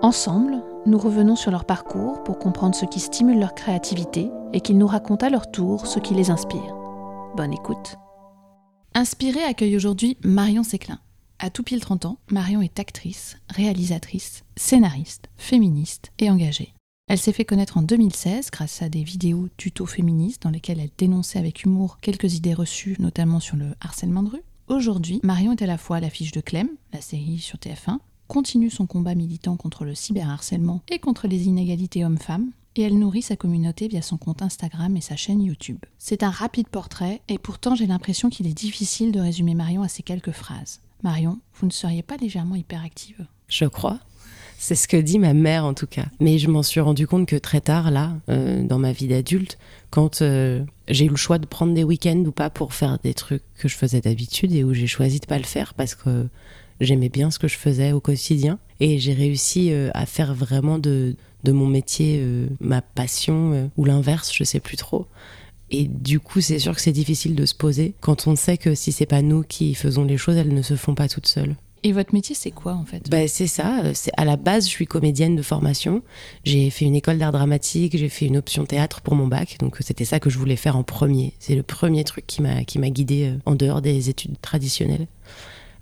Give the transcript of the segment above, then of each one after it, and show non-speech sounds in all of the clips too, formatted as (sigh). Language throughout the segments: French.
Ensemble, nous revenons sur leur parcours pour comprendre ce qui stimule leur créativité et qu'ils nous racontent à leur tour ce qui les inspire. Bonne écoute. Inspiré accueille aujourd'hui Marion Séclin. À tout pile 30 ans, Marion est actrice, réalisatrice, scénariste, féministe et engagée. Elle s'est fait connaître en 2016 grâce à des vidéos tuto féministes dans lesquelles elle dénonçait avec humour quelques idées reçues, notamment sur le harcèlement de rue. Aujourd'hui, Marion est à la fois à l'affiche de Clem, la série sur TF1, continue son combat militant contre le cyberharcèlement et contre les inégalités hommes-femmes, et elle nourrit sa communauté via son compte Instagram et sa chaîne YouTube. C'est un rapide portrait, et pourtant j'ai l'impression qu'il est difficile de résumer Marion à ces quelques phrases. Marion, vous ne seriez pas légèrement hyperactive? Je crois. C'est ce que dit ma mère en tout cas. Mais je m'en suis rendu compte que très tard, là, euh, dans ma vie d'adulte, quand euh, j'ai eu le choix de prendre des week-ends ou pas pour faire des trucs que je faisais d'habitude et où j'ai choisi de pas le faire parce que j'aimais bien ce que je faisais au quotidien et j'ai réussi euh, à faire vraiment de, de mon métier ma passion ou l'inverse, je sais plus trop. Et du coup, c'est sûr que c'est difficile de se poser quand on sait que si c'est pas nous qui faisons les choses, elles ne se font pas toutes seules. Et votre métier, c'est quoi en fait? Bah, C'est ça. C'est à la base, je suis comédienne de formation. J'ai fait une école d'art dramatique, j'ai fait une option théâtre pour mon bac. Donc c'était ça que je voulais faire en premier. C'est le premier truc qui m'a qui m'a guidée en dehors des études traditionnelles.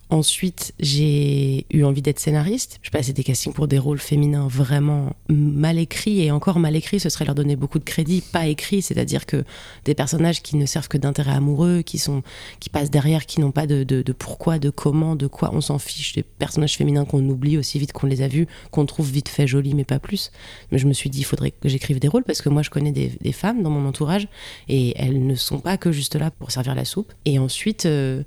Ensuite, j'ai eu envie d'être scénariste. Je passais des castings pour des rôles féminins vraiment mal écrits et encore mal écrits, ce serait leur donner beaucoup de crédit, pas écrits, c'est-à-dire que des personnages qui ne servent que d'intérêt amoureux, qui sont, qui passent derrière, qui n'ont pas de, de, pourquoi, de comment, de quoi. On s'en fiche des personnages féminins qu'on oublie aussi vite qu'on les a vus, qu'on trouve vite fait jolis, mais pas plus. Mais je me suis dit, il faudrait que j'écrive des rôles parce que moi, je connais des, des, femmes dans mon entourage et elles ne sont pas que juste là pour servir la soupe. Et ensuite. Euh,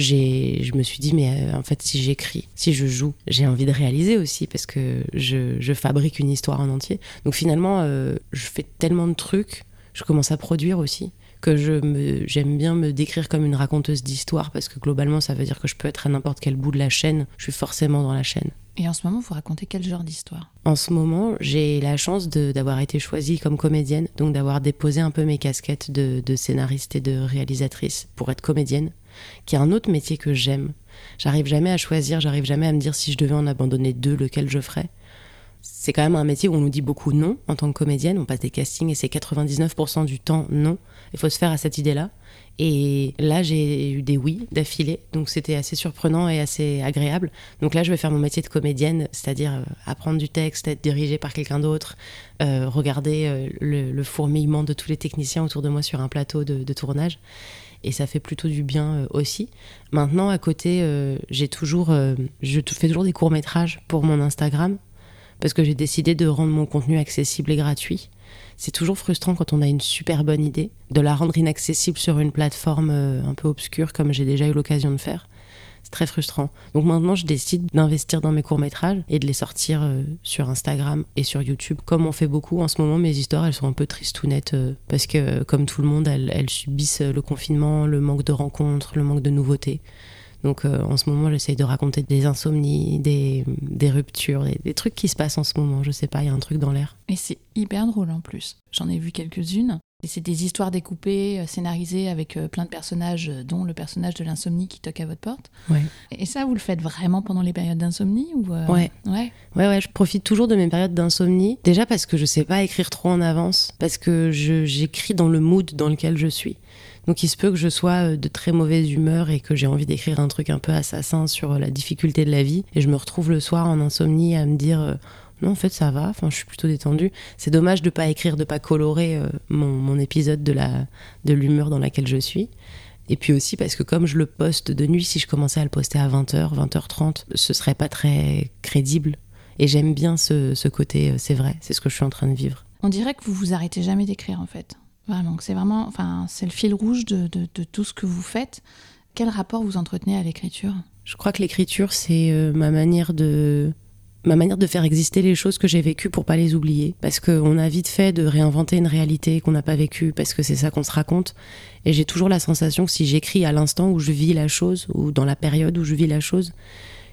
je me suis dit, mais euh, en fait, si j'écris, si je joue, j'ai envie de réaliser aussi parce que je, fabrique une histoire en entier. Donc finalement, euh, je fais tellement de trucs, je commence à produire aussi que je j'aime bien me décrire comme une raconteuse d'histoire parce que globalement ça veut dire que je peux être à n'importe quel bout de la chaîne, je suis forcément dans la chaîne. Et en ce moment, vous racontez quel genre d'histoire? En ce moment, j'ai la chance d'avoir été choisie comme comédienne, donc d'avoir déposé un peu mes casquettes de, de scénariste et de réalisatrice pour être comédienne qui est un autre métier que j'aime. J'arrive jamais à choisir, j'arrive jamais à me dire si je devais en abandonner deux, lequel je ferais. C'est quand même un métier où on nous dit beaucoup non en tant que comédienne, on passe des castings et c'est 99% du temps non. Il faut se faire à cette idée-là. Et là, j'ai eu des oui d'affilée, donc c'était assez surprenant et assez agréable. Donc là, je vais faire mon métier de comédienne, c'est-à-dire euh, apprendre du texte, être dirigée par quelqu'un d'autre, euh, regarder euh, le, fourmillement de tous les techniciens autour de moi sur un plateau de tournage et ça fait plutôt du bien euh, aussi. Maintenant, à côté, euh, j'ai toujours, euh, je fais toujours des courts métrages pour mon Instagram parce que j'ai décidé de rendre mon contenu accessible et gratuit. C'est toujours frustrant quand on a une super bonne idée de la rendre inaccessible sur une plateforme un peu obscure comme j'ai déjà eu l'occasion de faire. C'est très frustrant. Donc maintenant, je décide d'investir dans mes courts-métrages et de les sortir euh, sur Instagram et sur YouTube, comme on fait beaucoup. En ce moment, mes histoires, elles sont un peu tristounettes euh, parce que, euh, comme tout le monde, elles, subissent le confinement, le manque de rencontres, le manque de nouveautés. Donc en ce moment, j'essaye de raconter des insomnies, des, ruptures, des, des, trucs qui se passent en ce moment. Je sais pas, il y a un truc dans l'air. Et c'est hyper drôle en plus. J'en ai vu quelques-unes. C'est des histoires découpées, euh, scénarisées avec euh, plein de personnages, euh, dont le personnage de l'insomnie qui toque à votre porte. Ouais. Et ça, vous le faites vraiment pendant les périodes d'insomnie ou ouais. ouais. Ouais, ouais, je profite toujours de mes périodes d'insomnie. Déjà parce que je sais pas écrire trop en avance, parce que j'écris dans le mood dans lequel je suis. Donc il se peut que je sois de très mauvaise humeur et que j'ai envie d'écrire un truc un peu assassin sur la difficulté de la vie. Et je me retrouve le soir en insomnie à me dire non, en fait, ça va. Enfin, je suis plutôt détendue. C'est dommage de pas écrire, de pas colorer euh, mon, épisode de la de l'humeur dans laquelle je suis. Et puis aussi parce que comme je le poste de nuit, si je commençais à le poster à 20h, 20h30, ce serait pas très crédible. Et j'aime bien ce, côté, euh, c'est vrai, c'est ce que je suis en train de vivre. On dirait que vous vous arrêtez jamais d'écrire en fait. Vraiment, c'est vraiment, enfin, c'est le fil rouge de, de, tout ce que vous faites. Quel rapport vous entretenez à l'écriture? Je crois que l'écriture, c'est euh, ma manière de ma manière de faire exister les choses que j'ai vécues pour pas les oublier. Parce qu'on a vite fait de réinventer une réalité qu'on n'a pas vécue, parce que c'est ça qu'on se raconte. Et j'ai toujours la sensation que si j'écris à l'instant où je vis la chose, ou dans la période où je vis la chose,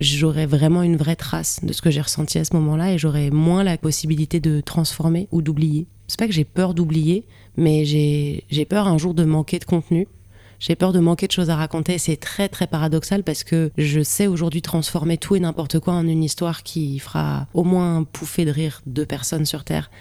j'aurais vraiment une vraie trace de ce que j'ai ressenti à ce moment-là et j'aurais moins la possibilité de transformer ou d'oublier. C'est pas que j'ai peur d'oublier, mais j'ai peur un jour de manquer de contenu j'ai peur de manquer de choses à raconter. C'est très très paradoxal parce que je sais aujourd'hui transformer tout et n'importe quoi en une histoire qui fera au moins pouffer de rire deux personnes sur Terre.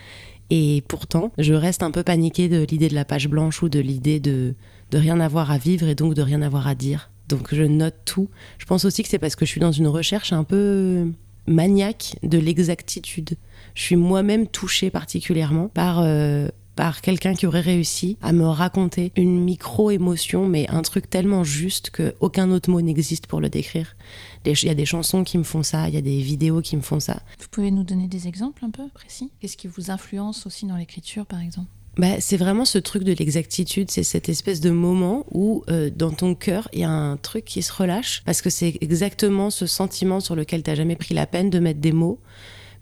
Et pourtant, je reste un peu paniquée de l'idée de la page blanche ou de l'idée de, de rien avoir à vivre et donc de rien avoir à dire. Donc je note tout. Je pense aussi que c'est parce que je suis dans une recherche un peu maniaque de l'exactitude. Je suis moi-même touchée particulièrement par euh, par quelqu'un qui aurait réussi à me raconter une micro-émotion, mais un truc tellement juste qu'aucun autre mot n'existe pour le décrire. Il y a des chansons qui me font ça, il y a des vidéos qui me font ça. Vous pouvez nous donner des exemples un peu précis? Qu'est-ce qui vous influence aussi dans l'écriture, par exemple? Bah, c'est vraiment ce truc de l'exactitude, c'est cette espèce de moment où euh, dans ton cœur il y a un truc qui se relâche parce que c'est exactement ce sentiment sur lequel tu n'as jamais pris la peine de mettre des mots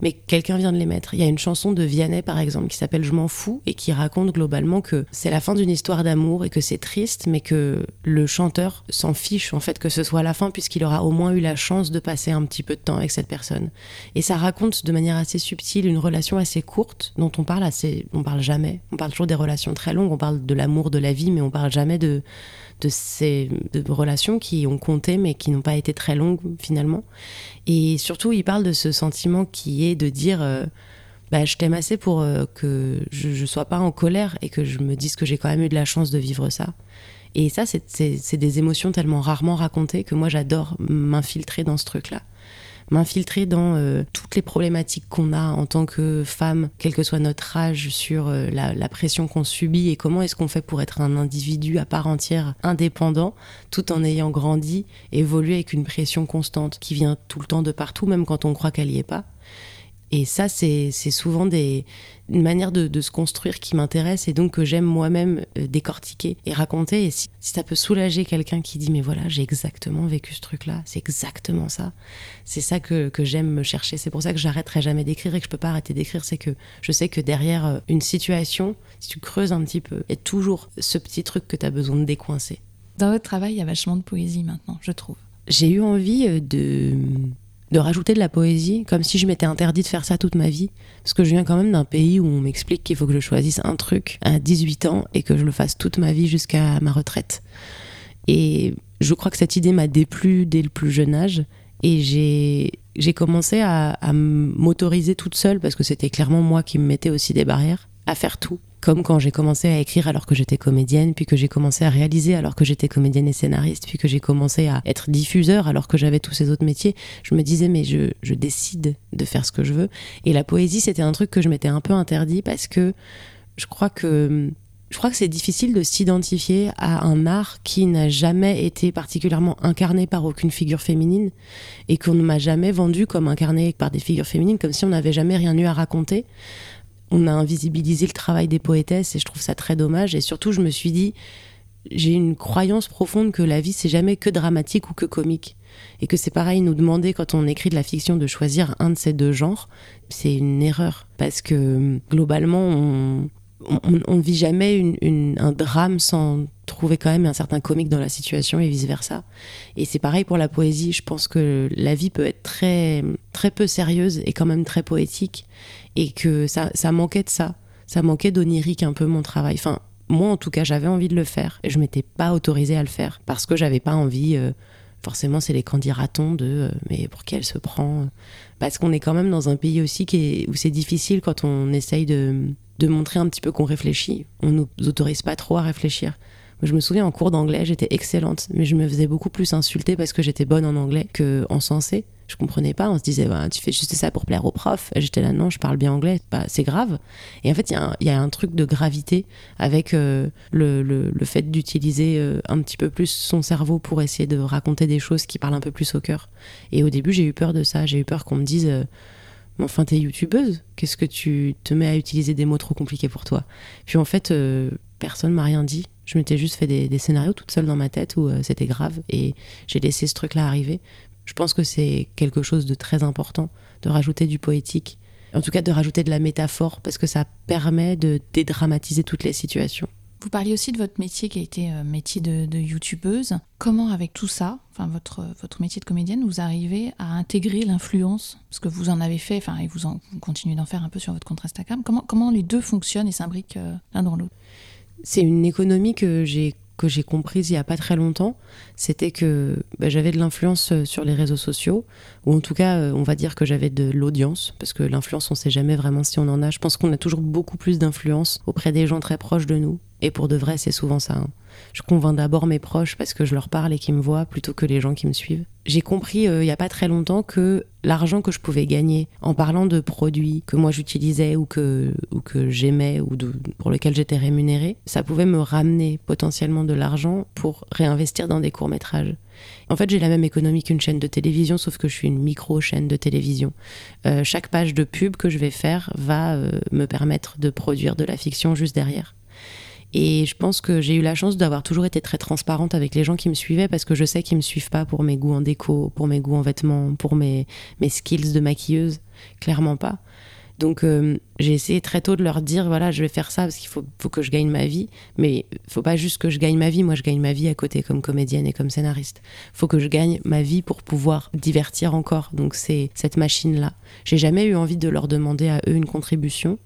mais quelqu'un vient de les mettre. Il y a une chanson de Vianney, par exemple, qui s'appelle Je m'en fous et qui raconte globalement que c'est la fin d'une histoire d'amour et que c'est triste, mais que le chanteur s'en fiche, en fait, que ce soit la fin, puisqu'il aura au moins eu la chance de passer un petit peu de temps avec cette personne. Et ça raconte de manière assez subtile une relation assez courte dont on parle assez, on parle jamais. On parle toujours des relations très longues, on parle de l'amour, de la vie, mais on parle jamais de, de ces relations qui ont compté mais qui n'ont pas été très longues finalement. Et surtout, il parle de ce sentiment qui est de dire euh, bah, je t'aime assez pour euh, que je ne sois pas en colère et que je me dise que j'ai quand même eu de la chance de vivre ça. Et ça, c'est des émotions tellement rarement racontées que moi, j'adore m'infiltrer dans ce truc-là m'infiltrer dans euh, toutes les problématiques qu'on a en tant que femme, quel que soit notre âge, sur euh, la, pression qu'on subit et comment est-ce qu'on fait pour être un individu à part entière, indépendant, tout en ayant grandi, évolué avec une pression constante qui vient tout le temps de partout, même quand on croit qu'elle n'y est pas. Et ça, c'est souvent des, une manière de, se construire qui m'intéresse et donc que j'aime moi-même euh, décortiquer et raconter. Et si, ça peut soulager quelqu'un qui dit mais voilà, j'ai exactement vécu ce truc-là, c'est exactement ça. C'est ça que, que j'aime me chercher. C'est pour ça que j'arrêterai jamais d'écrire et que je peux pas arrêter d'écrire. C'est que je sais que derrière euh, une situation, si tu creuses un petit peu, il y a toujours ce petit truc que tu as besoin de décoincer. Dans votre travail, il y a vachement de poésie maintenant, je trouve. J'ai eu envie euh, de de rajouter de la poésie, comme si je m'étais interdit de faire ça toute ma vie. Parce que je viens quand même d'un pays où on m'explique qu'il faut que je choisisse un truc à 18 ans et que je le fasse toute ma vie jusqu'à ma retraite. Et je crois que cette idée m'a déplu dès le plus jeune âge. Et j'ai commencé à, m'autoriser toute seule, parce que c'était clairement moi qui me mettais aussi des barrières, à faire tout comme quand j'ai commencé à écrire alors que j'étais comédienne, puis que j'ai commencé à réaliser alors que j'étais comédienne et scénariste, puis que j'ai commencé à être diffuseur alors que j'avais tous ces autres métiers, je me disais mais je, je décide de faire ce que je veux. Et la poésie c'était un truc que je m'étais un peu interdit parce que je crois que je crois que c'est difficile de s'identifier à un art qui n'a jamais été particulièrement incarné par aucune figure féminine et qu'on ne m'a jamais vendu comme incarné par des figures féminines, comme si on n'avait jamais rien eu à raconter on a invisibilisé le travail des poétesses et je trouve ça très dommage. Et surtout, je me suis dit, j'ai une croyance profonde que la vie, c'est jamais que dramatique ou que comique. Et que c'est pareil, nous demander quand on écrit de la fiction de choisir un de ces deux genres, c'est une erreur. Parce que globalement, on, ne vit jamais un drame sans trouver quand même un certain comique dans la situation et vice versa. Et c'est pareil pour la poésie. Je pense que la vie peut être très, très peu sérieuse et quand même très poétique et que ça, manquait de ça. Ça manquait d'onirique un peu mon travail. Enfin, moi en tout cas, j'avais envie de le faire et je m'étais pas autorisée à le faire parce que j'avais pas envie. Euh, forcément, c'est les candidatons de euh, mais pour qui elle se prend Parce qu'on est quand même dans un pays aussi où c'est difficile quand on essaye de, de montrer un petit peu qu'on réfléchit. On nous autorise pas trop à réfléchir. Je me souviens en cours d'anglais, j'étais excellente, mais je me faisais beaucoup plus insulter parce que j'étais bonne en anglais que en sensé. Je comprenais pas, on se disait, bah, tu fais juste ça pour plaire au prof. J'étais là, non, je parle bien anglais, bah, c'est grave. Et en fait, il y, a un truc de gravité avec euh, le, fait d'utiliser euh, un petit peu plus son cerveau pour essayer de raconter des choses qui parlent un peu plus au cœur. Et au début, j'ai eu peur de ça. J'ai eu peur qu'on me dise, euh, enfin, t'es youtubeuse, qu'est-ce que tu te mets à utiliser des mots trop compliqués pour toi? Puis en fait, personne m'a rien dit. Je m'étais juste fait des, scénarios toute seule dans ma tête où c'était grave et j'ai laissé ce truc-là arriver Je pense que c'est quelque chose de très important de rajouter du poétique, en tout cas de rajouter de la métaphore, parce que ça permet de dédramatiser toutes les situations. Vous parliez aussi de votre métier qui a été euh, métier de, youtubeuse. Comment, avec tout ça, enfin votre, votre métier de comédienne, vous arrivez à intégrer l'influence Parce que vous en avez fait, enfin, et vous, en, continuez d'en faire un peu sur votre compte Instagram. Comment, comment les deux fonctionnent et s'imbriquent euh, l'un dans l'autre? C'est une économie que j'ai que j'ai comprise il y a pas très longtemps, c'était que bah, j'avais de l'influence euh, sur les réseaux sociaux, ou en tout cas, euh, on va dire que j'avais de l'audience, parce que l'influence, on sait jamais vraiment si on en a. Je pense qu'on a toujours beaucoup plus d'influence auprès des gens très proches de nous, et pour de vrai, c'est souvent ça. Hein. Je convainc d'abord mes proches parce que je leur parle et qu'ils me voient plutôt que les gens qui me suivent. J'ai compris euh, il n'y a pas très longtemps que l'argent que je pouvais gagner en parlant de produits que moi j'utilisais ou que, ou que j'aimais ou pour lesquels j'étais rémunérée, ça pouvait me ramener potentiellement de l'argent pour réinvestir dans des courts-métrages. En fait, j'ai la même économie qu'une chaîne de télévision, sauf que je suis une micro-chaîne de télévision. Euh, chaque page de pub que je vais faire va euh, me permettre de produire de la fiction juste derrière. Et je pense que j'ai eu la chance d'avoir toujours été très transparente avec les gens qui me suivaient parce que je sais qu'ils me suivent pas pour mes goûts en déco, pour mes goûts en vêtements, pour mes, mes skills de maquilleuse. Clairement pas. Donc euh, j'ai essayé très tôt de leur dire voilà, je vais faire ça parce qu'il faut, faut, que je gagne ma vie. Mais il faut pas juste que je gagne ma vie. Moi, je gagne ma vie à côté comme comédienne et comme scénariste. faut que je gagne ma vie pour pouvoir divertir encore. Donc c'est cette machine-là. J'ai jamais eu envie de leur demander à eux une contribution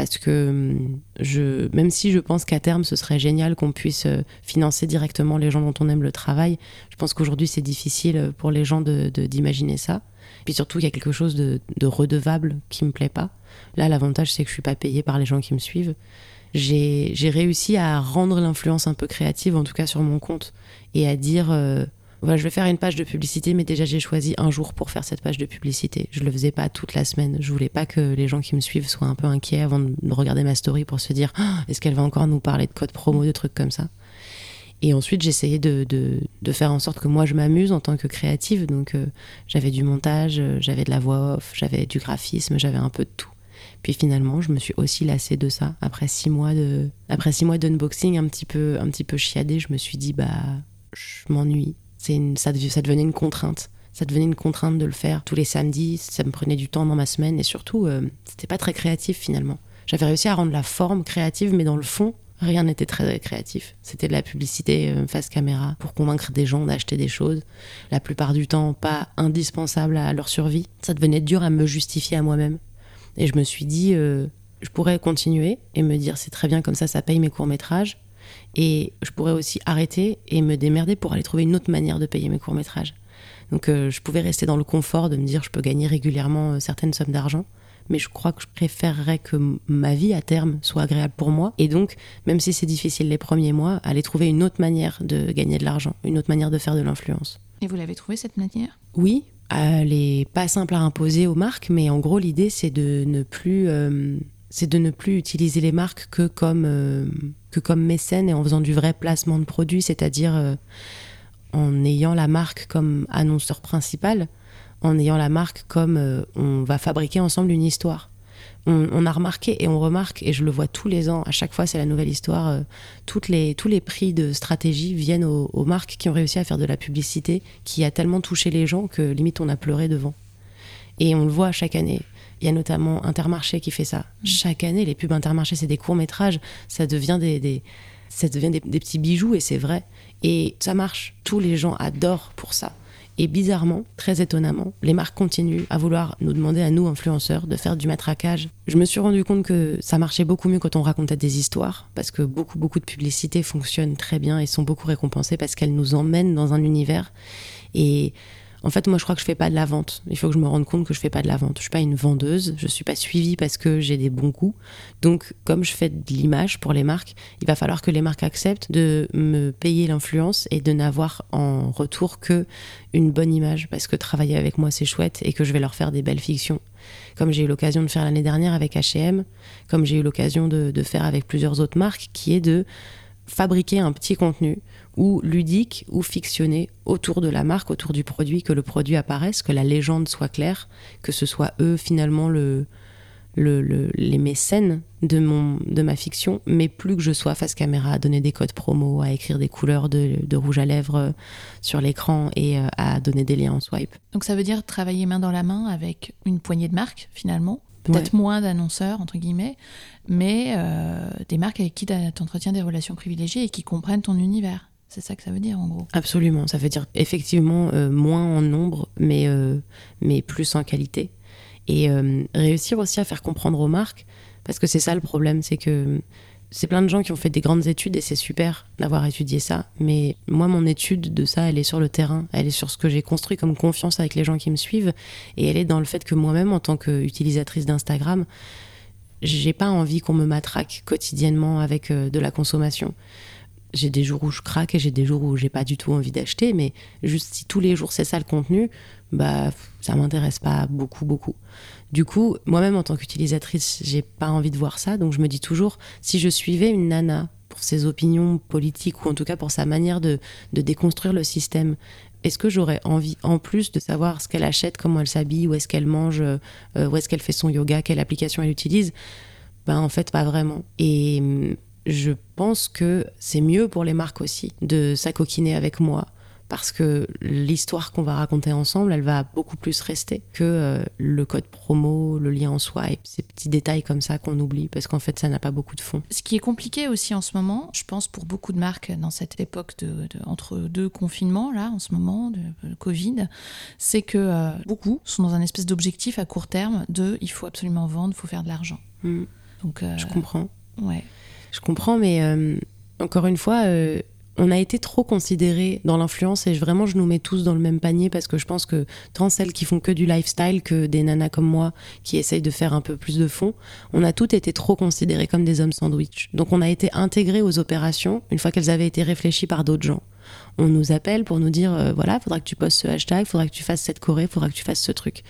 parce que hum, je, même si je pense qu'à terme ce serait génial qu'on puisse euh, financer directement les gens dont on aime le travail, je pense qu'aujourd'hui c'est difficile pour les gens d'imaginer de, ça. Puis surtout il y a quelque chose de, redevable qui me plaît pas. Là l'avantage c'est que je suis pas payée par les gens qui me suivent. J'ai réussi à rendre l'influence un peu créative, en tout cas sur mon compte, et à dire euh, je vais faire une page de publicité, mais déjà j'ai choisi un jour pour faire cette page de publicité. Je le faisais pas toute la semaine. Je voulais pas que les gens qui me suivent soient un peu inquiets avant de regarder ma story pour se dire ah, est-ce qu'elle va encore nous parler de code promo, de trucs comme ça? Et ensuite, j'essayais de, faire en sorte que moi je m'amuse en tant que créative. Donc euh, j'avais du montage, euh, j'avais de la voix off, j'avais du graphisme, j'avais un peu de tout. Puis finalement, je me suis aussi lassée de ça. Après six mois de, après six mois d'unboxing un petit peu, un petit peu chiadé, je me suis dit bah je m'ennuie une, ça, ça devenait une contrainte. Ça devenait une contrainte de le faire tous les samedis. Ça me prenait du temps dans ma semaine et surtout, euh, c'était pas très créatif finalement. J'avais réussi à rendre la forme créative, mais dans le fond, rien n'était très créatif. C'était de la publicité euh, face caméra pour convaincre des gens d'acheter des choses. La plupart du temps, pas indispensable à leur survie. Ça devenait dur à me justifier à moi-même. Et je me suis dit, euh, je pourrais continuer et me dire c'est très bien comme ça, ça paye mes courts métrages. Et je pourrais aussi arrêter et me démerder pour aller trouver une autre manière de payer mes courts-métrages. Donc euh, je pouvais rester dans le confort de me dire je peux gagner régulièrement euh, certaines sommes d'argent, mais je crois que je préférerais que ma vie à terme soit agréable pour moi. Et donc, même si c'est difficile les premiers mois, aller trouver une autre manière de gagner de l'argent, une autre manière de faire de l'influence. Et vous l'avez trouvé cette manière? Oui, elle n'est pas simple à imposer aux marques, mais en gros l'idée c'est de ne plus... Euh, c'est de ne plus utiliser les marques que comme, euh, que comme mécène et en faisant du vrai placement de produits, c'est-à-dire euh, en ayant la marque comme annonceur principal, en ayant la marque comme euh, on va fabriquer ensemble une histoire. On, a remarqué et on remarque, et je le vois tous les ans, à chaque fois c'est la nouvelle histoire, toutes les, tous les prix de stratégie viennent aux, aux marques qui ont réussi à faire de la publicité qui a tellement touché les gens que limite on a pleuré devant. Et on le voit chaque année. Il y a notamment Intermarché qui fait ça. Mm. Chaque année, les pubs Intermarché, c'est des courts-métrages. Ça devient des, ça devient des, petits bijoux et c'est vrai. Et ça marche. Tous les gens adorent pour ça. Et bizarrement, très étonnamment, les marques continuent à vouloir nous demander à nous, influenceurs, de faire du matraquage. Je me suis rendu compte que ça marchait beaucoup mieux quand on racontait des histoires, parce que beaucoup, beaucoup de publicités fonctionnent très bien et sont beaucoup récompensées parce qu'elles nous emmènent dans un univers. Et en fait, moi, je crois que je fais pas de la vente. Il faut que je me rende compte que je fais pas de la vente. Je suis pas une vendeuse. Je suis pas suivie parce que j'ai des bons coups. Donc, comme je fais de l'image pour les marques, il va falloir que les marques acceptent de me payer l'influence et de n'avoir en retour que une bonne image parce que travailler avec moi, c'est chouette et que je vais leur faire des belles fictions. Comme j'ai eu l'occasion de faire l'année dernière avec H&M, comme j'ai eu l'occasion de, de faire avec plusieurs autres marques, qui est de fabriquer un petit contenu ou ludique ou fictionné autour de la marque, autour du produit, que le produit apparaisse, que la légende soit claire, que ce soit eux finalement le, les mécènes de, mon, de ma fiction, mais plus que je sois face caméra à donner des codes promo, à écrire des couleurs de, rouge à lèvres sur l'écran et euh, à donner des liens en swipe. Donc ça veut dire travailler main dans la main avec une poignée de marques finalement Peut-être moins d'annonceurs, entre guillemets, mais euh, des marques avec qui tu entretiens des relations privilégiées et qui comprennent ton univers. C'est ça que ça veut dire en gros. Absolument, ça veut dire effectivement moins en nombre, mais, mais plus en qualité. Et euh, réussir aussi à faire comprendre aux marques, parce que c'est ça le problème, c'est que c'est plein de gens qui ont fait des grandes études et c'est super d'avoir étudié ça, mais moi mon étude de ça, elle est sur le terrain, elle est sur ce que j'ai construit comme confiance avec les gens qui me suivent, et elle est dans le fait que moi-même en tant qu'utilisatrice d'Instagram, j'ai pas envie qu'on me matraque quotidiennement avec euh, de la consommation j'ai des jours où je craque et j'ai des jours où j'ai pas du tout envie d'acheter, mais juste si tous les jours c'est ça le contenu, bah ça m'intéresse pas beaucoup beaucoup. Du coup, moi-même en tant qu'utilisatrice, j'ai pas envie de voir ça, donc je me dis toujours si je suivais une nana pour ses opinions politiques ou en tout cas pour sa manière de, de déconstruire le système, est-ce que j'aurais envie en plus de savoir ce qu'elle achète, comment elle s'habille, où est-ce qu'elle mange, euh, où est-ce qu'elle fait son yoga, quelle application elle utilise? Ben en fait pas vraiment. Et je pense que c'est mieux pour les marques aussi de s'acoquiner avec moi parce que l'histoire qu'on va raconter ensemble, elle va beaucoup plus rester que euh, le code promo, le lien en soi et ces petits détails comme ça qu'on oublie parce qu'en fait ça n'a pas beaucoup de fond. Ce qui est compliqué aussi en ce moment, je pense pour beaucoup de marques dans cette époque de, entre deux confinements là en ce moment de, Covid, c'est que euh, beaucoup sont dans un espèce d'objectif à court terme de il faut absolument vendre, il faut faire de l'argent. Hmm. Donc euh, je comprends. Ouais. Je comprends, mais euh, encore une fois, euh, on a été trop considérés dans l'influence et vraiment je nous mets tous dans le même panier parce que je pense que tant celles qui font que du lifestyle que des nanas comme moi qui essayent de faire un peu plus de fond, on a toutes été trop considérés comme des hommes sandwich. Donc on a été intégrés aux opérations une fois qu'elles avaient été réfléchies par d'autres gens on nous appelle pour nous dire euh, voilà, faudra que tu postes ce hashtag, faudra que tu fasses cette choré, faudra que tu fasses ce truc.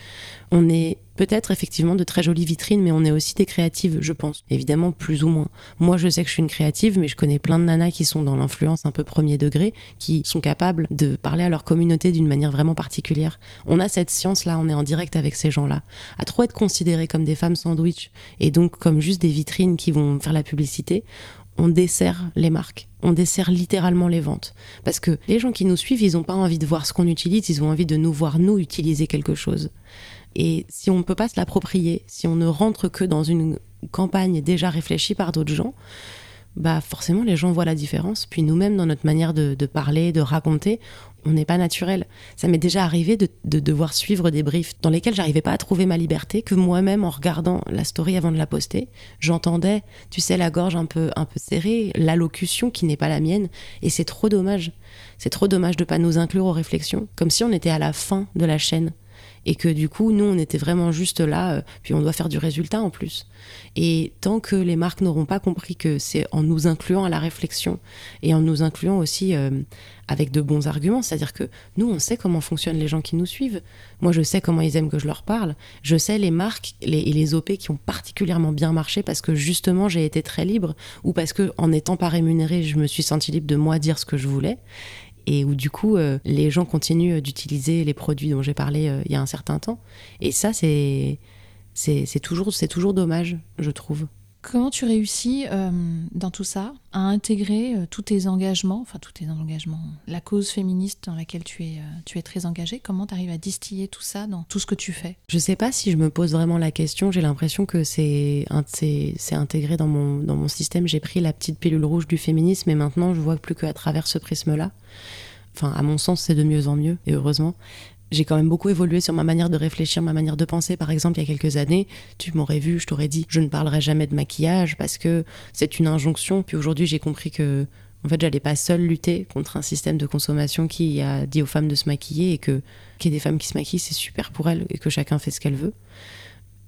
On est peut-être effectivement de très jolies vitrines, mais on est aussi des créatives, je pense. Évidemment, plus ou moins. Moi, je sais que je suis une créative, mais je connais plein de nanas qui sont dans l'influence un peu premier degré, qui sont capables de parler à leur communauté d'une manière vraiment particulière. On a cette science-là, on est en direct avec ces gens-là. À trop être considérés comme des femmes sandwich et donc comme juste des vitrines qui vont faire la publicité, on dessert les marques, on dessert littéralement les ventes. Parce que les gens qui nous suivent, ils n'ont pas envie de voir ce qu'on utilise, ils ont envie de nous voir nous utiliser quelque chose. Et si on ne peut pas se l'approprier, si on ne rentre que dans une campagne déjà réfléchie par d'autres gens, bah forcément les gens voient la différence. Puis nous-mêmes, dans notre manière de, parler, de raconter, on n'est pas naturel. Ça m'est déjà arrivé de, devoir suivre des briefs dans lesquels j'arrivais pas à trouver ma liberté, que moi-même, en regardant la story avant de la poster, j'entendais, tu sais, la gorge un peu, un peu serrée, l'allocution qui n'est pas la mienne, et c'est trop dommage. C'est trop dommage de pas nous inclure aux réflexions, comme si on était à la fin de la chaîne et que du coup, nous, on était vraiment juste là, euh, puis on doit faire du résultat en plus. Et tant que les marques n'auront pas compris que c'est en nous incluant à la réflexion et en nous incluant aussi euh, avec de bons arguments, c'est-à-dire que nous, on sait comment fonctionnent les gens qui nous suivent. Moi, je sais comment ils aiment que je leur parle. Je sais les marques et les OP qui ont particulièrement bien marché parce que justement, j'ai été très libre ou parce que en n'étant pas rémunérée, je me suis sentie libre de moi dire ce que je voulais et où du coup euh, les gens continuent d'utiliser les produits dont j'ai parlé euh, il y a un certain temps. Et ça, c'est toujours, toujours dommage, je trouve. Comment tu réussis euh, dans tout ça à intégrer tous tes engagements, enfin tous tes engagements, la cause féministe dans laquelle tu es, tu es très engagée, comment tu arrives à distiller tout ça dans tout ce que tu fais? Je sais pas si je me pose vraiment la question, j'ai l'impression que c'est intégré dans mon, dans mon système, j'ai pris la petite pilule rouge du féminisme et maintenant je vois plus qu'à travers ce prisme-là. Enfin, à mon sens, c'est de mieux en mieux, et heureusement. J'ai quand même beaucoup évolué sur ma manière de réfléchir, ma manière de penser. Par exemple, il y a quelques années, tu m'aurais vu, je t'aurais dit, je ne parlerai jamais de maquillage parce que c'est une injonction. Puis aujourd'hui, j'ai compris que, en fait, j'allais pas seule lutter contre un système de consommation qui a dit aux femmes de se maquiller et que qu'il y ait des femmes qui se maquillent, c'est super pour elles et que chacun fait ce qu'elle veut.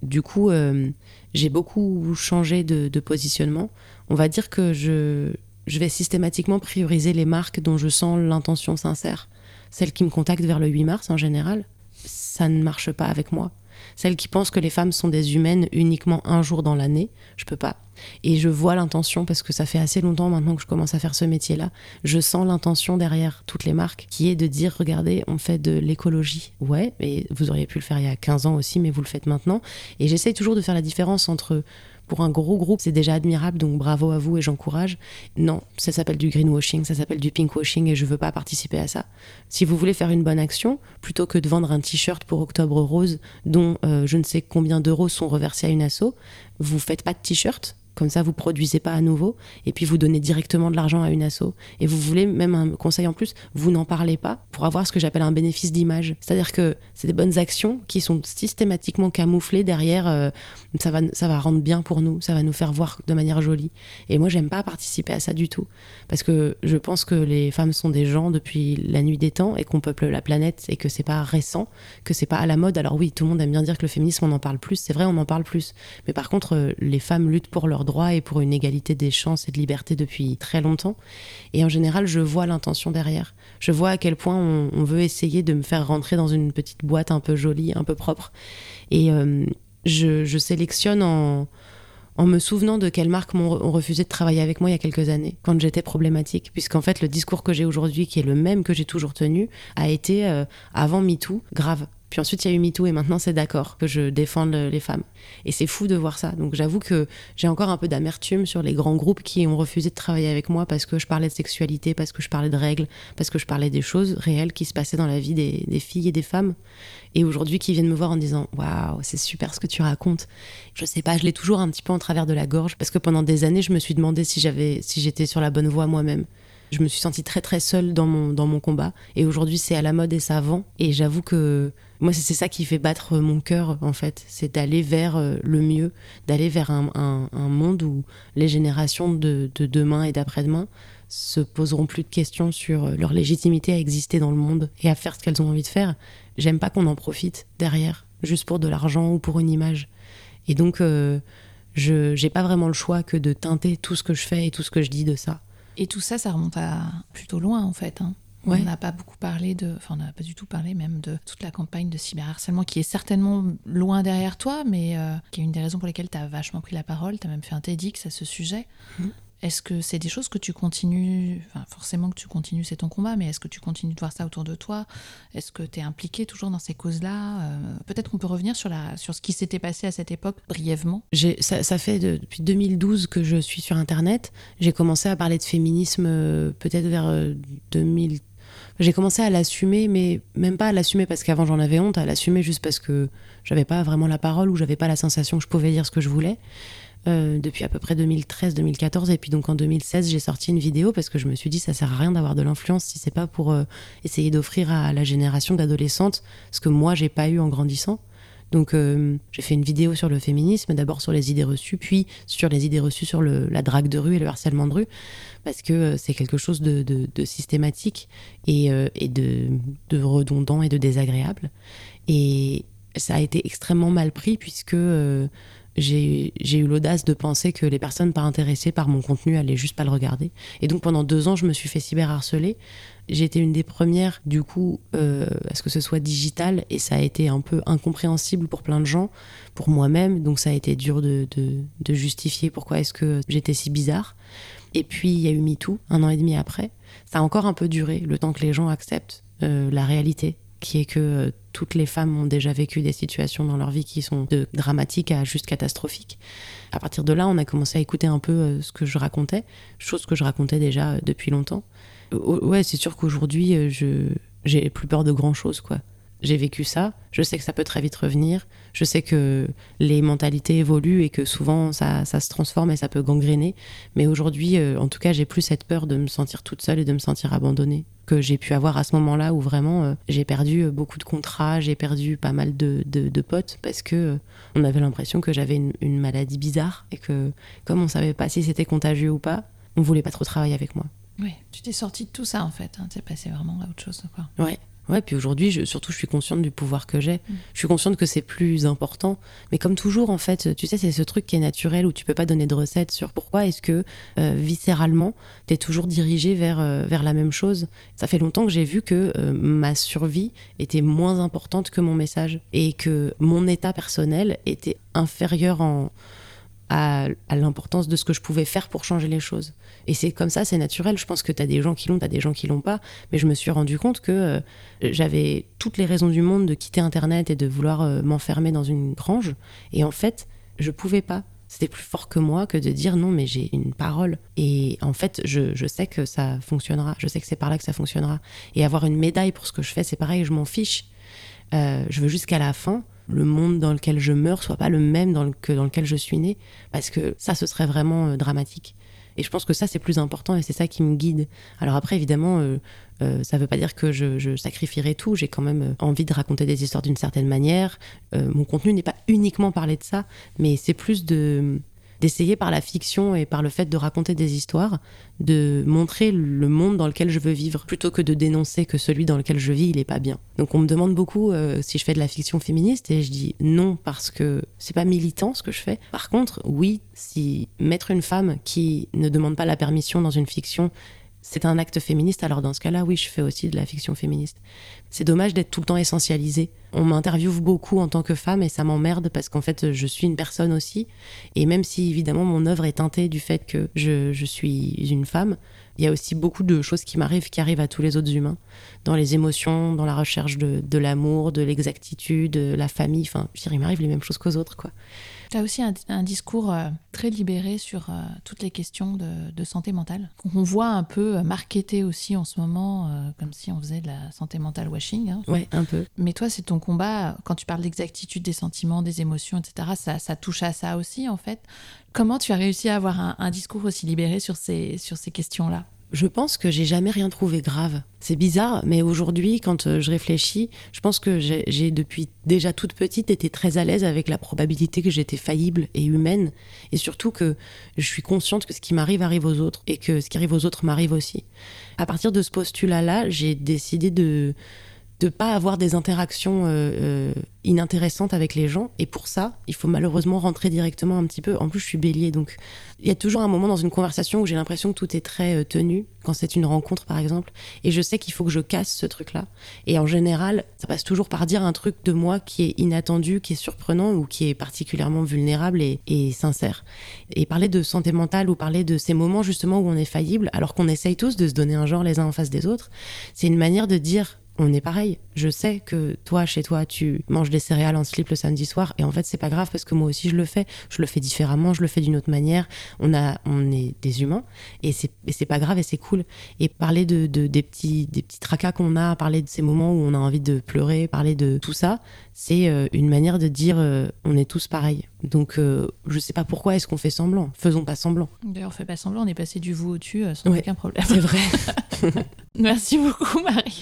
Du coup, euh, j'ai beaucoup changé de positionnement. On va dire que je, je vais systématiquement prioriser les marques dont je sens l'intention sincère. Celles qui me contactent vers le 8 mars en général, ça ne marche pas avec moi. celle qui pense que les femmes sont des humaines uniquement un jour dans l'année. Je peux pas. Et je vois l'intention parce que ça fait assez longtemps maintenant que je commence à faire ce métier-là. Je sens l'intention derrière toutes les marques qui est de dire regardez, on fait de l'écologie. Ouais, mais vous auriez pu le faire il y a 15 ans aussi, mais vous le faites maintenant. Et j'essaye toujours de faire la différence entre pour un gros groupe, c'est déjà admirable, donc bravo à vous et j'encourage. Non, ça s'appelle du greenwashing, ça s'appelle du pinkwashing et je veux pas participer à ça. Si vous voulez faire une bonne action, plutôt que de vendre un t-shirt pour Octobre Rose dont euh, je ne sais combien d'euros sont reversés à une asso, vous faites pas de t-shirt, comme ça, vous produisez pas à nouveau, et puis vous donnez directement de l'argent à une asso. Et vous voulez même un conseil en plus, vous n'en parlez pas pour avoir ce que j'appelle un bénéfice d'image. C'est-à-dire que c'est des bonnes actions qui sont systématiquement camouflées derrière. Euh, ça va, ça va rendre bien pour nous, ça va nous faire voir de manière jolie. Et moi, j'aime pas participer à ça du tout, parce que je pense que les femmes sont des gens depuis la nuit des temps et qu'on peuple la planète et que c'est pas récent, que c'est pas à la mode. Alors oui, tout le monde aime bien dire que le féminisme on en parle plus. C'est vrai, on en parle plus. Mais par contre, euh, les femmes luttent pour leur droit et pour une égalité des chances et de liberté depuis très longtemps. Et en général, je vois l'intention derrière. Je vois à quel point on, veut essayer de me faire rentrer dans une petite boîte un peu jolie, un peu propre. Et euh, je, sélectionne en, en me souvenant de quelles marques m'ont refusé de travailler avec moi il y a quelques années, quand j'étais problématique. Puisqu'en fait, le discours que j'ai aujourd'hui, qui est le même que j'ai toujours tenu, a été, euh, avant MeToo, grave. Puis ensuite, il y a eu MeToo et maintenant, c'est d'accord que je défende les femmes. Et c'est fou de voir ça. Donc j'avoue que j'ai encore un peu d'amertume sur les grands groupes qui ont refusé de travailler avec moi parce que je parlais de sexualité, parce que je parlais de règles, parce que je parlais des choses réelles qui se passaient dans la vie des, filles et des femmes. Et aujourd'hui, qui viennent me voir en disant Waouh, c'est super ce que tu racontes. Je sais pas, je l'ai toujours un petit peu en travers de la gorge parce que pendant des années, je me suis demandé si j'avais, si j'étais sur la bonne voie moi-même je me suis sentie très très seule dans mon, dans mon combat. Et aujourd'hui, c'est à la mode et ça vend. Et j'avoue que moi, c'est ça qui fait battre mon cœur, en fait. C'est d'aller vers euh, le mieux, d'aller vers un, monde où les générations de, de demain et d'après-demain se poseront plus de questions sur leur légitimité à exister dans le monde et à faire ce qu'elles ont envie de faire. J'aime pas qu'on en profite derrière, juste pour de l'argent ou pour une image. Et donc, euh, je j'ai pas vraiment le choix que de teinter tout ce que je fais et tout ce que je dis de ça. Et tout ça, ça remonte à plutôt loin en fait. Hein. On n'a pas beaucoup parlé de, enfin on n'a pas du tout parlé même de toute la campagne de cyberharcèlement qui est certainement loin derrière toi, mais euh, qui est une des raisons pour lesquelles tu as vachement pris la parole, tu as même fait un TEDx à ce sujet. Mmh. Est-ce que c'est des choses que tu continues, enfin forcément que tu continues, c'est ton combat, mais est-ce que tu continues de voir ça autour de toi? Est-ce que tu es impliqué toujours dans ces causes-là? Euh, Peut-être qu'on peut revenir sur, la, sur ce qui s'était passé à cette époque brièvement. Ça, ça, fait depuis 2012 que je suis sur Internet. J'ai commencé à parler de féminisme euh, peut-être vers 2000. J'ai commencé à l'assumer, mais même pas à l'assumer parce qu'avant j'en avais honte, à l'assumer juste parce que j'avais pas vraiment la parole ou j'avais pas la sensation que je pouvais dire ce que je voulais. Euh, depuis à peu près 2013-2014. Et puis donc en 2016, j'ai sorti une vidéo parce que je me suis dit ça sert à rien d'avoir de l'influence si c'est pas pour euh, essayer d'offrir à la génération d'adolescentes ce que moi j'ai pas eu en grandissant. Donc euh, j'ai fait une vidéo sur le féminisme, d'abord sur les idées reçues, puis sur les idées reçues sur la drague de rue et le harcèlement de rue, parce que c'est quelque chose de, systématique et, de, de, redondant et de désagréable. Et ça a été extrêmement mal pris puisque j'ai eu l'audace de penser que les personnes pas intéressées par mon contenu allaient juste pas le regarder. Et donc pendant deux ans, je me suis fait cyberharceler. J'ai été une des premières, du coup, euh, à ce que ce soit digital, et ça a été un peu incompréhensible pour plein de gens, pour moi-même, donc ça a été dur de, de, justifier pourquoi est-ce que j'étais si bizarre. Et puis il y a eu MeToo, un an et demi après. Ça a encore un peu duré, le temps que les gens acceptent euh, la réalité qui est que euh, toutes les femmes ont déjà vécu des situations dans leur vie qui sont de dramatiques à juste catastrophiques. À partir de là, on a commencé à écouter un peu euh, ce que je racontais, chose que je racontais déjà euh, depuis longtemps. Ouais, c'est sûr qu'aujourd'hui, je j'ai plus peur de grand chose, quoi j'ai vécu ça, je sais que ça peut très vite revenir, je sais que les mentalités évoluent et que souvent ça, ça se transforme et ça peut gangréner, mais aujourd'hui, euh, en tout cas, j'ai plus cette peur de me sentir toute seule et de me sentir abandonnée que j'ai pu avoir à ce moment-là où vraiment euh, j'ai perdu euh, beaucoup de contrats, j'ai perdu pas mal de, de, potes parce que on avait l'impression que j'avais une, une, maladie bizarre et que comme on savait pas si c'était contagieux ou pas, on voulait pas trop travailler avec moi. Oui, tu t'es sorti de tout ça en fait, hein. t'es passé vraiment à autre chose quoi. Ouais, Ouais, puis aujourd'hui, surtout, je suis consciente du pouvoir que j'ai. Mm. Je suis consciente que c'est plus important. Mais comme toujours, en fait, tu sais, c'est ce truc qui est naturel où tu peux pas donner de recette sur pourquoi est-ce que euh, viscéralement, tu es toujours dirigé vers, euh, vers la même chose. Ça fait longtemps que j'ai vu que euh, ma survie était moins importante que mon message et que mon état personnel était inférieur en, à, l'importance de ce que je pouvais faire pour changer les choses. Et c'est comme ça, c'est naturel. Je pense que tu as des gens qui l'ont, tu as des gens qui l'ont pas. Mais je me suis rendu compte que euh, j'avais toutes les raisons du monde de quitter Internet et de vouloir euh, m'enfermer dans une grange. Et en fait, je pouvais pas. C'était plus fort que moi que de dire non, mais j'ai une parole. Et en fait, je, sais que ça fonctionnera. Je sais que c'est par là que ça fonctionnera. Et avoir une médaille pour ce que je fais, c'est pareil, je m'en fiche. Euh, je veux jusqu'à la fin le monde dans lequel je meurs soit pas le même dans que dans lequel je suis né, parce que ça, ce serait vraiment euh, dramatique. Et je pense que ça, c'est plus important et c'est ça qui me guide. Alors après, évidemment, euh, euh, ça ne veut pas dire que je, je sacrifierai tout. J'ai quand même envie de raconter des histoires d'une certaine manière. mon contenu n'est pas uniquement parler de ça, mais c'est plus de d'essayer par la fiction et par le fait de raconter des histoires, de montrer le monde dans lequel je veux vivre, plutôt que de dénoncer que celui dans lequel je vis, il est pas bien. Donc on me demande beaucoup euh, si je fais de la fiction féministe et je dis non parce que c'est pas militant ce que je fais. Par contre, oui, si mettre une femme qui ne demande pas la permission dans une fiction c'est un acte féministe, alors dans ce cas-là, oui, je fais aussi de la fiction féministe. C'est dommage d'être tout le temps essentialisé. On m'interviewe beaucoup en tant que femme et ça m'emmerde parce qu'en fait, je suis une personne aussi. Et même si évidemment mon œuvre est teintée du fait que je, suis une femme, il y a aussi beaucoup de choses qui m'arrivent, qui arrivent à tous les autres humains. Dans les émotions, dans la recherche de, de l'amour, de l'exactitude, de la famille. Enfin, je dirais, il m'arrive les mêmes choses qu'aux autres, quoi. Tu as aussi un, discours euh, très libéré sur euh, toutes les questions de, santé mentale. On voit un peu euh, marketé aussi en ce moment, comme si on faisait de la santé mentale washing. Hein. ouais, un peu. Mais toi, c'est ton combat. Quand tu parles d'exactitude des sentiments, des émotions, etc., ça, touche à ça aussi, en fait. Comment tu as réussi à avoir un, un discours aussi libéré sur ces, sur ces questions-là? Je pense que j'ai jamais rien trouvé grave. C'est bizarre, mais aujourd'hui, quand euh, je réfléchis, je pense que j'ai depuis déjà toute petite été très à l'aise avec la probabilité que j'étais faillible et humaine, et surtout que je suis consciente que ce qui m'arrive arrive aux autres, et que ce qui arrive aux autres m'arrive aussi. À partir de ce postulat-là, j'ai décidé de de pas avoir des interactions euh, euh, inintéressantes avec les gens. Et pour ça, il faut malheureusement rentrer directement un petit peu. En plus, je suis bélier, donc il y a toujours un moment dans une conversation où j'ai l'impression que tout est très euh, tenu, quand c'est une rencontre par exemple. Et je sais qu'il faut que je casse ce truc-là. Et en général, ça passe toujours par dire un truc de moi qui est inattendu, qui est surprenant ou qui est particulièrement vulnérable et, et sincère. Et parler de santé mentale ou parler de ces moments justement où on est faillible, alors qu'on essaye tous de se donner un genre les uns en face des autres, c'est une manière de dire on est pareil. Je sais que toi, chez toi, tu manges des céréales en slip le samedi soir, et en fait, c'est pas grave parce que moi aussi, je le fais. Je le fais différemment, je le fais d'une autre manière. On a, on est des humains, et c'est, pas grave et c'est cool. Et parler de, des petits, des petits tracas qu'on a, parler de ces moments où on a envie de pleurer, parler de tout ça, c'est euh, une manière de dire euh, on est tous pareils. Donc, euh, je sais pas pourquoi est-ce qu'on fait semblant. Faisons pas semblant. D'ailleurs, on fait pas semblant. On est passé du vous au tu sans aucun problème. C'est vrai. (laughs) (laughs) Merci beaucoup, Marion.